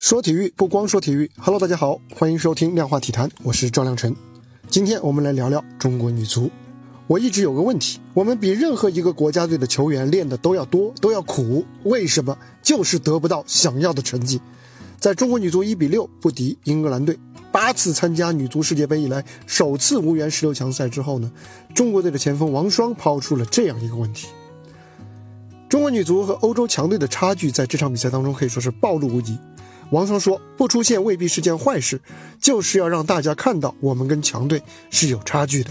说体育不光说体育，Hello，大家好，欢迎收听量化体坛，我是赵亮晨。今天我们来聊聊中国女足。我一直有个问题，我们比任何一个国家队的球员练的都要多，都要苦，为什么就是得不到想要的成绩？在中国女足一比六不敌英格兰队，八次参加女足世界杯以来首次无缘十六强赛之后呢？中国队的前锋王霜抛出了这样一个问题：中国女足和欧洲强队的差距在这场比赛当中可以说是暴露无遗。王霜说：“不出现未必是件坏事，就是要让大家看到我们跟强队是有差距的。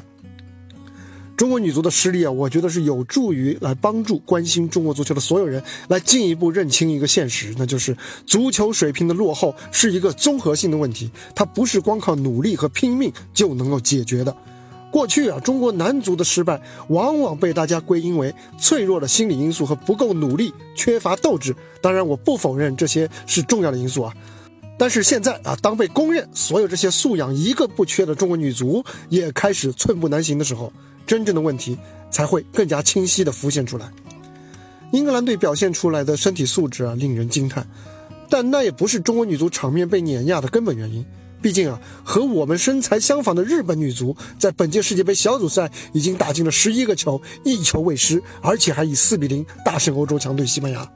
中国女足的实力啊，我觉得是有助于来帮助关心中国足球的所有人来进一步认清一个现实，那就是足球水平的落后是一个综合性的问题，它不是光靠努力和拼命就能够解决的。”过去啊，中国男足的失败往往被大家归因为脆弱的心理因素和不够努力、缺乏斗志。当然，我不否认这些是重要的因素啊。但是现在啊，当被公认所有这些素养一个不缺的中国女足也开始寸步难行的时候，真正的问题才会更加清晰地浮现出来。英格兰队表现出来的身体素质啊，令人惊叹，但那也不是中国女足场面被碾压的根本原因。毕竟啊，和我们身材相仿的日本女足，在本届世界杯小组赛已经打进了十一个球，一球未失，而且还以四比零大胜欧洲强队西班牙。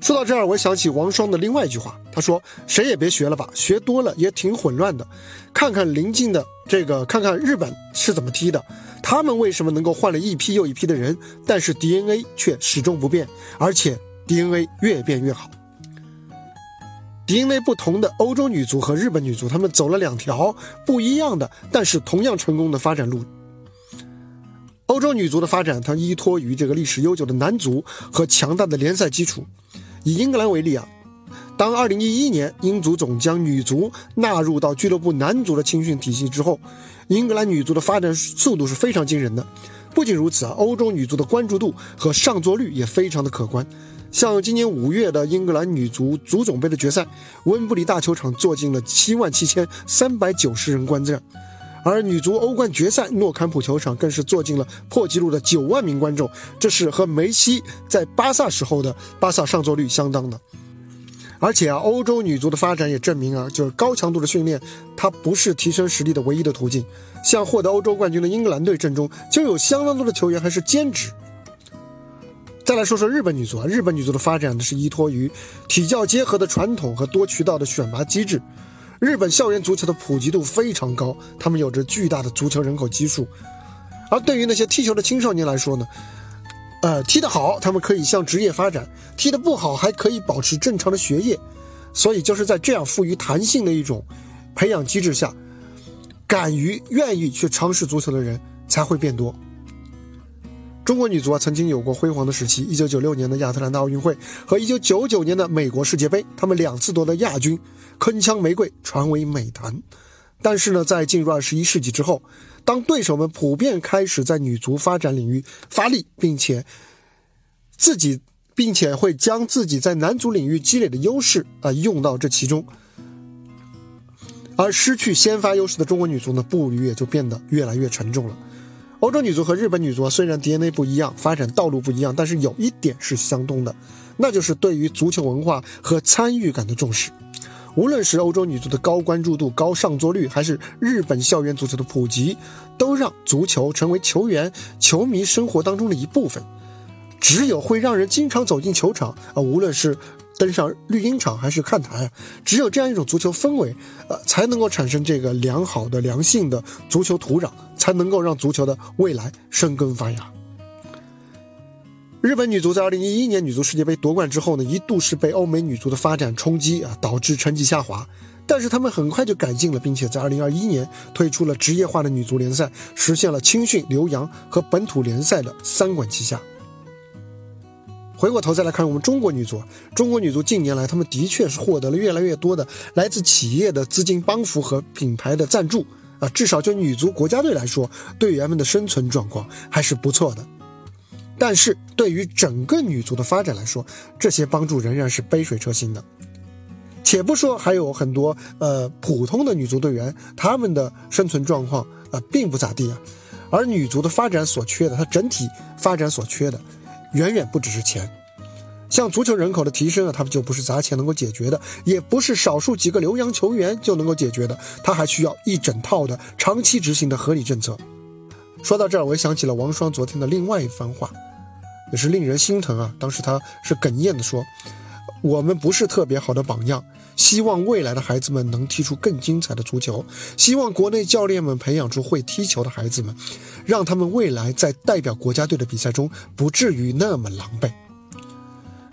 说到这儿，我想起王霜的另外一句话，他说：“谁也别学了吧，学多了也挺混乱的。看看邻近的这个，看看日本是怎么踢的，他们为什么能够换了一批又一批的人，但是 DNA 却始终不变，而且 DNA 越变越好。”DNA 不同的欧洲女足和日本女足，她们走了两条不一样的，但是同样成功的发展路。欧洲女足的发展，它依托于这个历史悠久的男足和强大的联赛基础。以英格兰为例啊，当2011年英足总将女足纳入到俱乐部男足的青训体系之后，英格兰女足的发展速度是非常惊人的。不仅如此啊，欧洲女足的关注度和上座率也非常的可观。像今年五月的英格兰女足足总杯的决赛，温布利大球场坐进了七万七千三百九十人观战，而女足欧冠决赛诺坎普球场更是坐进了破纪录的九万名观众，这是和梅西在巴萨时候的巴萨上座率相当的。而且啊，欧洲女足的发展也证明啊，就是高强度的训练，它不是提升实力的唯一的途径。像获得欧洲冠军的英格兰队阵中，就有相当多的球员还是兼职。再来说说日本女足啊，日本女足的发展呢是依托于体教结合的传统和多渠道的选拔机制。日本校园足球的普及度非常高，他们有着巨大的足球人口基数。而对于那些踢球的青少年来说呢，呃，踢得好，他们可以向职业发展；踢得不好，还可以保持正常的学业。所以就是在这样富于弹性的一种培养机制下，敢于愿意去尝试足球的人才会变多。中国女足啊，曾经有过辉煌的时期。一九九六年的亚特兰大奥运会和一九九九年的美国世界杯，他们两次夺得亚军，铿锵玫瑰传为美谈。但是呢，在进入二十一世纪之后，当对手们普遍开始在女足发展领域发力，并且自己，并且会将自己在男足领域积累的优势啊用到这其中，而失去先发优势的中国女足呢，步履也就变得越来越沉重了。欧洲女足和日本女足虽然 DNA 不一样，发展道路不一样，但是有一点是相通的，那就是对于足球文化和参与感的重视。无论是欧洲女足的高关注度、高上座率，还是日本校园足球的普及，都让足球成为球员、球迷生活当中的一部分。只有会让人经常走进球场啊，无论是。登上绿茵场还是看台，只有这样一种足球氛围，呃，才能够产生这个良好的、良性的足球土壤，才能够让足球的未来生根发芽。日本女足在2011年女足世界杯夺冠之后呢，一度是被欧美女足的发展冲击啊，导致成绩下滑，但是他们很快就改进了，并且在2021年推出了职业化的女足联赛，实现了青训、留洋和本土联赛的三管齐下。回过头再来看我们中国女足，中国女足近年来，她们的确是获得了越来越多的来自企业的资金帮扶和品牌的赞助啊，至少就女足国家队来说，队员们的生存状况还是不错的。但是对于整个女足的发展来说，这些帮助仍然是杯水车薪的。且不说还有很多呃普通的女足队员，她们的生存状况啊并不咋地啊，而女足的发展所缺的，它整体发展所缺的。远远不只是钱，像足球人口的提升啊，他们就不是砸钱能够解决的，也不是少数几个留洋球员就能够解决的，他还需要一整套的长期执行的合理政策。说到这儿，我想起了王霜昨天的另外一番话，也是令人心疼啊。当时他是哽咽的说：“我们不是特别好的榜样，希望未来的孩子们能踢出更精彩的足球，希望国内教练们培养出会踢球的孩子们，让他们未来在代表国家队的比赛中不至于那么狼狈。”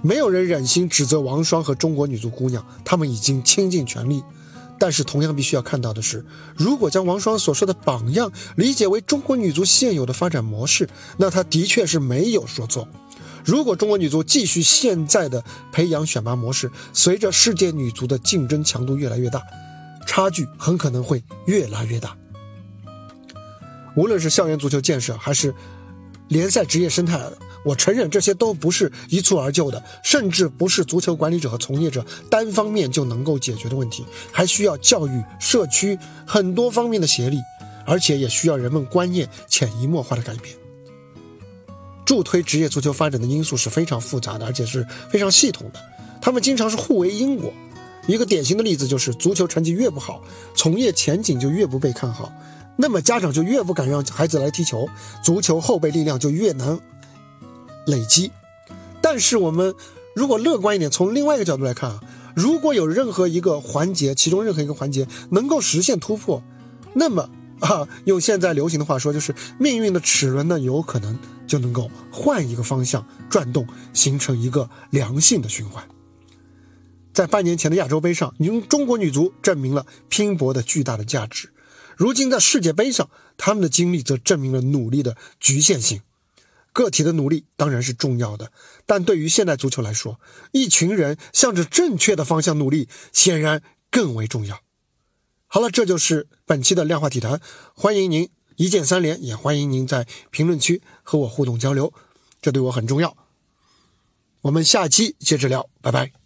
没有人忍心指责王霜和中国女足姑娘，她们已经倾尽全力。但是，同样必须要看到的是，如果将王霜所说的榜样理解为中国女足现有的发展模式，那她的确是没有说错。如果中国女足继续现在的培养选拔模式，随着世界女足的竞争强度越来越大，差距很可能会越来越大。无论是校园足球建设，还是联赛职业生态。我承认这些都不是一蹴而就的，甚至不是足球管理者和从业者单方面就能够解决的问题，还需要教育、社区很多方面的协力，而且也需要人们观念潜移默化的改变。助推职业足球发展的因素是非常复杂的，而且是非常系统的，他们经常是互为因果。一个典型的例子就是，足球成绩越不好，从业前景就越不被看好，那么家长就越不敢让孩子来踢球，足球后备力量就越难。累积，但是我们如果乐观一点，从另外一个角度来看啊，如果有任何一个环节，其中任何一个环节能够实现突破，那么啊，用现在流行的话说，就是命运的齿轮呢，有可能就能够换一个方向转动，形成一个良性的循环。在半年前的亚洲杯上，用中国女足证明了拼搏的巨大的价值；如今在世界杯上，他们的经历则证明了努力的局限性。个体的努力当然是重要的，但对于现代足球来说，一群人向着正确的方向努力，显然更为重要。好了，这就是本期的量化体坛，欢迎您一键三连，也欢迎您在评论区和我互动交流，这对我很重要。我们下期接着聊，拜拜。